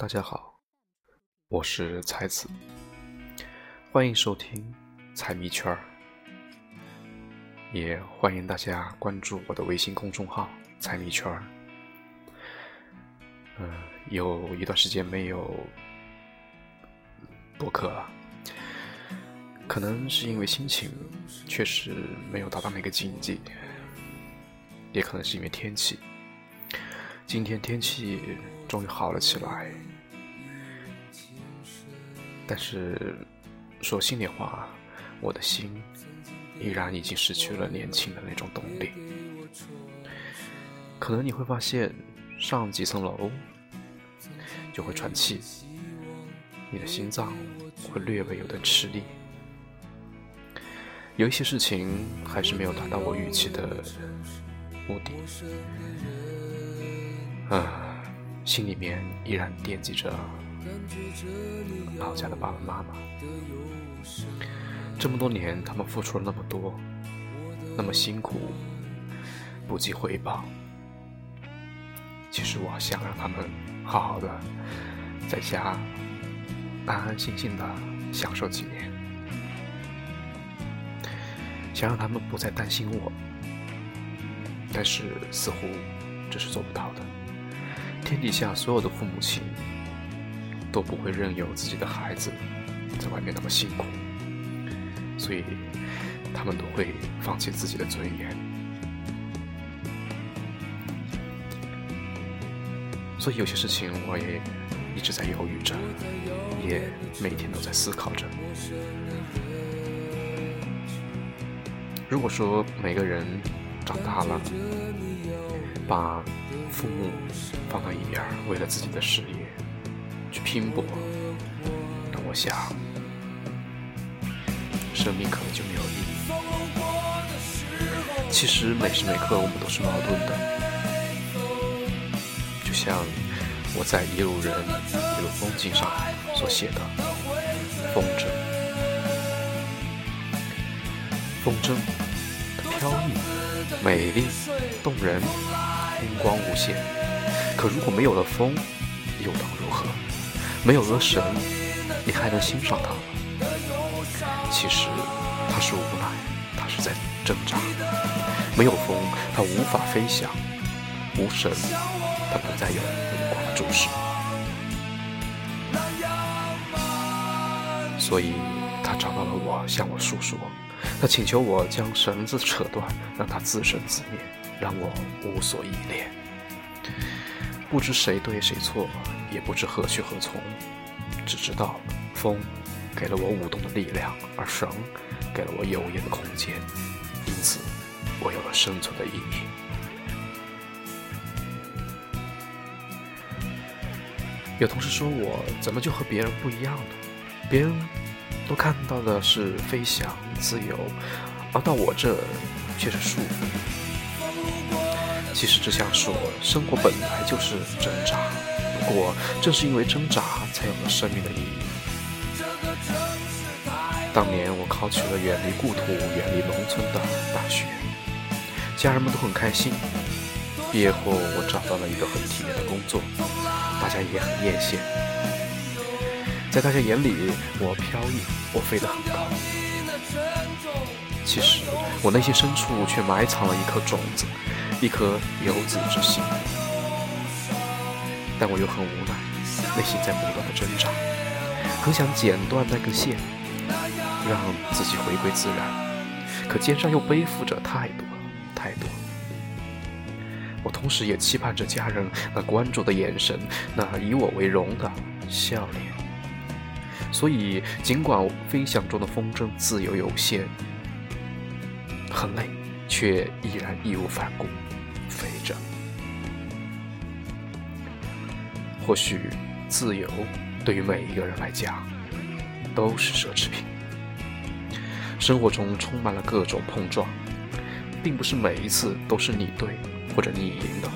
大家好，我是才子，欢迎收听财迷圈儿，也欢迎大家关注我的微信公众号“财迷圈儿”。嗯，有一段时间没有播客了，可能是因为心情确实没有达到那个境界，也可能是因为天气。今天天气终于好了起来，但是说心里话，我的心依然已经失去了年轻的那种动力。可能你会发现，上几层楼就会喘气，你的心脏会略微有点吃力，有一些事情还是没有达到我预期的目的。啊，心里面依然惦记着老家的爸爸妈妈。这么多年，他们付出了那么多，那么辛苦，不计回报。其实我想让他们好好的在家安安心心的享受几年，想让他们不再担心我，但是似乎这是做不到的。天底下所有的父母亲都不会任由自己的孩子在外面那么辛苦，所以他们都会放弃自己的尊严。所以有些事情我也一直在犹豫着，也每天都在思考着。如果说每个人长大了，把父母放到一边，为了自己的事业去拼搏，那我想，生命可能就没有意义。其实每时每刻我们都是矛盾的，就像我在《一路人一路风景》上所写的：风筝，风筝的飘逸、美丽、动人。风光无限，可如果没有了风，又当如何？没有了神，你还能欣赏它吗？其实，它是无奈，它是在挣扎。没有风，它无法飞翔；无神，它不再有目光注视。所以，他找到了我，向我诉说。他请求我将绳子扯断，让他自生自灭，让我无所依恋。不知谁对谁错，也不知何去何从，只知道风给了我舞动的力量，而绳给了我游弋的空间，因此我有了生存的意义。有同事说我怎么就和别人不一样呢？别人。都看到的是飞翔、自由，而到我这却是束缚。其实只想说，生活本来就是挣扎，不过正是因为挣扎，才有了生命的意义。当年我考取了远离故土、远离农村的大学，家人们都很开心。毕业后，我找到了一个很体面的工作，大家也很艳羡。在大家眼里，我飘逸，我飞得很高。其实，我内心深处却埋藏了一颗种子，一颗游子之心。但我又很无奈，内心在不断的挣扎，很想剪断那根线，让自己回归自然。可肩上又背负着太多太多。我同时也期盼着家人那关注的眼神，那以我为荣的笑脸。所以，尽管飞翔中的风筝自由有限，很累，却依然义无反顾飞着。或许，自由对于每一个人来讲都是奢侈品。生活中充满了各种碰撞，并不是每一次都是你对或者你赢的。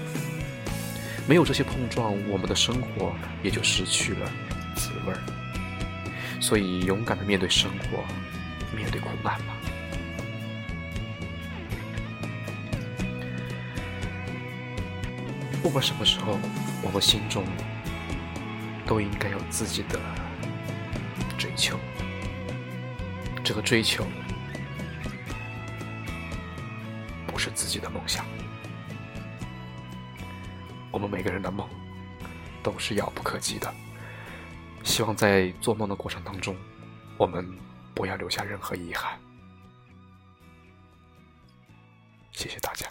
没有这些碰撞，我们的生活也就失去了滋味儿。所以，勇敢的面对生活，面对苦难吧。不管什么时候，我们心中都应该有自己的追求。这个追求不是自己的梦想。我们每个人的梦都是遥不可及的。希望在做梦的过程当中，我们不要留下任何遗憾。谢谢大家。